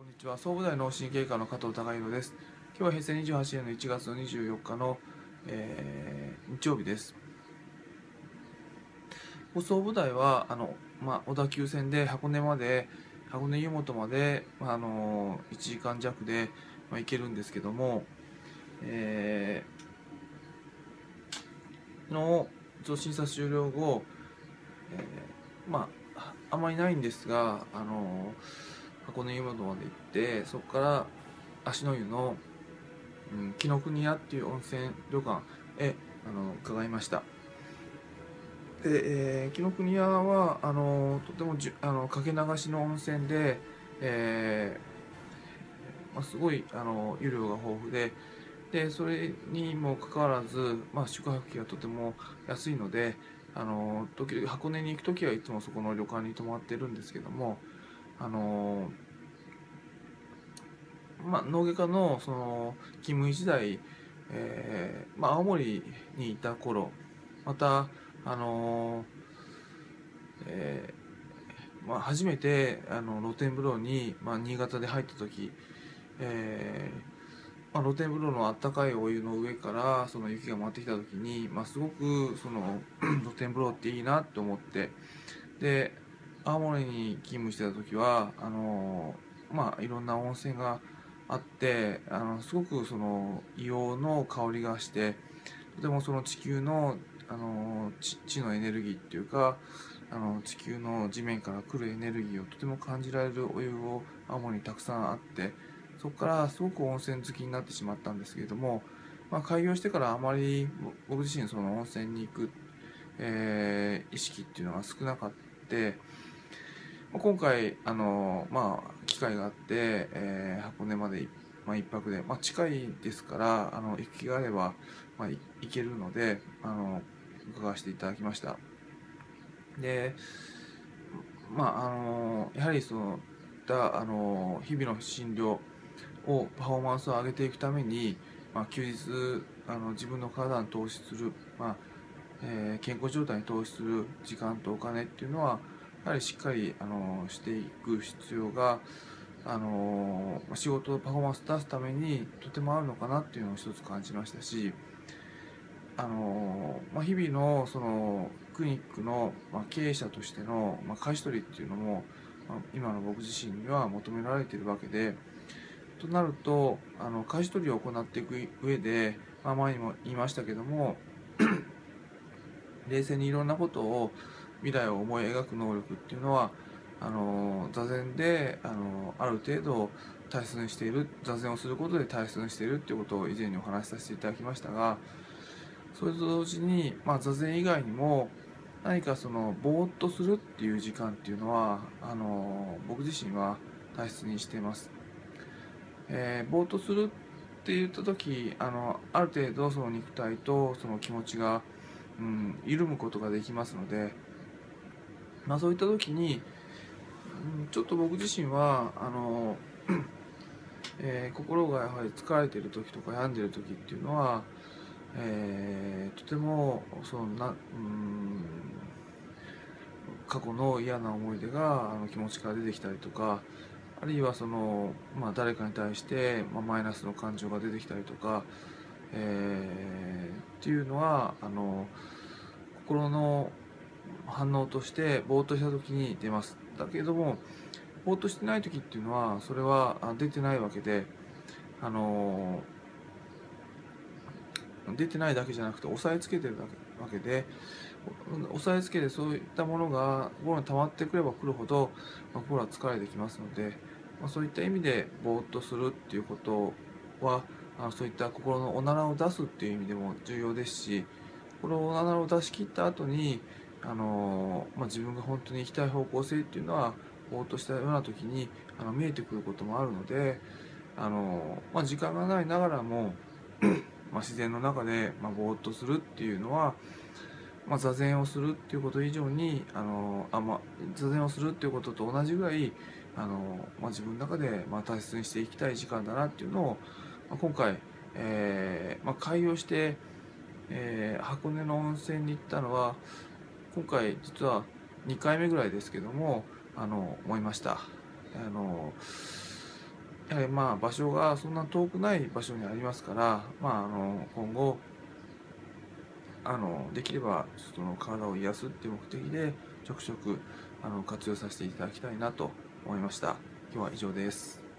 こんにちは。総武大脳神経科の加藤孝弘です。今日は平成28年の1月の24日の、えー日曜日です。総武大はあの、まあ、小田急線で箱根まで箱根湯本まで、まあ、あの1時間弱で、まあ、行けるんですけども、えーの一応審査終了後、えーまああんまりないんですがあの箱根湯本まで行ってそこから芦の湯の、うん、紀ノ国屋っていう温泉旅館へあの伺いました。で、えー紀ノ国屋はあのとてもじあのかけ流しの温泉で、えーまあ、すごいあの湯量が豊富ででそれにもかかわらず、まあ、宿泊費がとても安いのであの時々箱根に行く時はいつもそこの旅館に泊まってるんですけどもあのまあ、農外科のその勤務医時代、えーまあ、青森にいた頃またあのえーまあ、初めてあの露天風呂に、まあ、新潟で入った時、えーまあ、露天風呂のあったかいお湯の上からその雪が舞ってきた時に、まあ、すごくその 露天風呂っていいなと思ってで青森に勤務してた時はあのまあいろんな温泉があってあのすごくその硫黄の香りがしてとてもその地球のあの地地のエネルギーっていうかあの地球の地面から来るエネルギーをとても感じられるお湯を青森にたくさんあってそこからすごく温泉好きになってしまったんですけれども、まあ、開業してからあまり僕自身その温泉に行く、えー意識っていうのが少なかった。今回あの、まあ、機会があって、えー箱根まで、まあ、一泊で、まあ、近いですからあの行く気があれば、まあ、行けるのであの伺わせていただきました。でまああのやはりそのだあの日々の診療をパフォーマンスを上げていくために、まあ、休日あの自分の体に投資する、まあえー健康状態に投資する時間とお金っていうのはやはりしっかりあのしていく必要があの仕事のパフォーマンスを出すためにとてもあるのかなっていうのを一つ感じましたしあの、まあ、日々のそのクリニックの、まあ、経営者としての、まあ、返し取りっていうのも、まあ今の僕自身には求められているわけでとなるとあの返し取りを行っていく上で、まあ、前にも言いましたけども 冷静にいろんなことを未来を思い描く能力っていうのはあの座禅であのある程度大切にしている座禅をすることで大切にしているっていうことを以前にお話しさせていただきましたがそれと同時に、まあ、座禅以外にも何かそのぼーっとするっていう時間っていうのはあの僕自身は大切にしています。えーぼーっとするって言った時あのある程度その肉体とその気持ちが、うん、緩むことができますので、まあ、そういった時に、ちょっと僕自身はあの、えー心がやはり疲れてる時とか病んでる時っていうのは、えーとてもそのな、うん、過去の嫌な思い出があの気持ちから出てきたりとかあるいはその、まあ、誰かに対して、まあ、マイナスの感情が出てきたりとか、えーっていうのはあの心の反応としてぼーっとした時に出ます。だけどもぼーっとしてない時っていうのはそれは出てないわけであの出てないだけじゃなくて押さえつけてるだけわけで押さえつけてそういったものが心に溜まってくればくるほど、心は疲れてきますので、まあ、そういった意味でぼーっとするっていうことはあそういった心のおならを出すっていう意味でも重要ですしこのおならを出し切った後にあの、まあ、自分が本当に行きたい方向性っていうのはぼーっとしたような時にあの見えてくることもあるのであの、まあ、時間がないながらも ま自然の中で、まあ、ぼーっとするっていうのは、まあ、座禅をするっていうこと以上にあのあ、まあ、座禅をするっていうことと同じぐらいあの、まあ、自分の中で、ま、大切にしていきたい時間だなっていうのを、ま、今回、えーま、開業して、えー箱根の温泉に行ったのは今回実は2回目ぐらいですけどもあの思いました。あのやはりまあ場所がそんな遠くない場所にありますから、まあ、あの今後あのできればその体を癒すっていう目的でちょくちょくあの活用させていただきたいなと思いました今日は以上です